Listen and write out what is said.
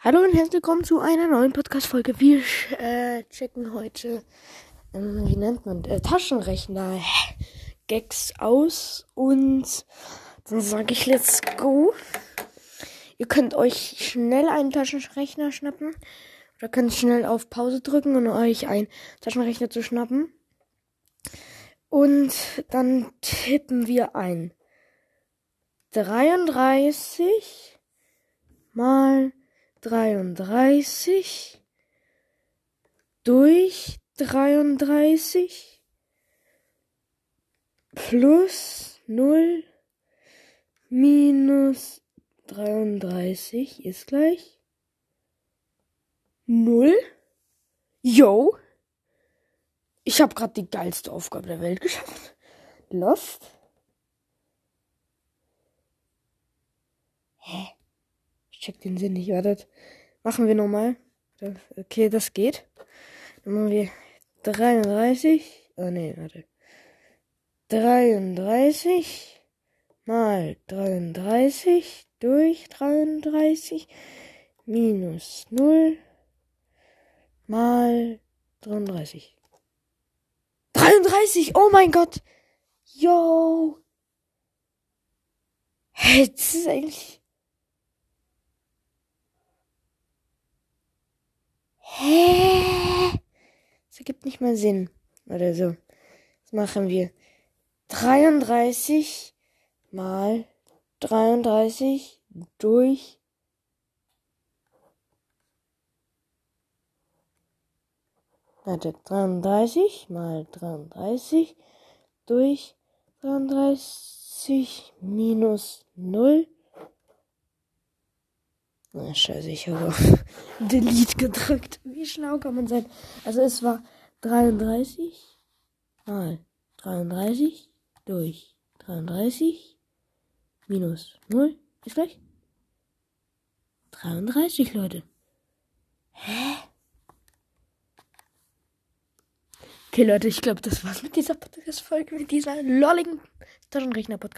Hallo und herzlich willkommen zu einer neuen Podcast-Folge. Wir äh, checken heute, ähm, wie nennt man, äh, Taschenrechner Gags aus und dann sage ich let's go. Ihr könnt euch schnell einen Taschenrechner schnappen oder könnt schnell auf Pause drücken und euch einen Taschenrechner zu schnappen. Und dann tippen wir ein 33 mal 33 durch 33 plus 0 minus 33 ist gleich 0. Yo! Ich habe gerade die geilste Aufgabe der Welt geschafft. Lost. Hä? Ich check den Sinn nicht. Wartet. Machen wir nochmal. Okay, das geht. Dann machen wir 33. Oh nee, warte. 33 mal 33 durch 33 minus 0 mal 33. 33! Oh mein Gott! Yo! Hey, das ist eigentlich. Hä? Das ergibt nicht mal Sinn. Oder so. Jetzt machen wir 33 mal 33 durch Warte, 33 mal 33 durch 33 minus 0. Na, scheiße, ich habe Delete gedrückt. Wie schlau kann man sein? Also es war 33 mal 33 durch 33 minus 0 ist gleich 33, Leute. Hä? Okay, Leute, ich glaube, das war's mit dieser Podcast-Folge, mit dieser lolligen Taschenrechner-Podcast.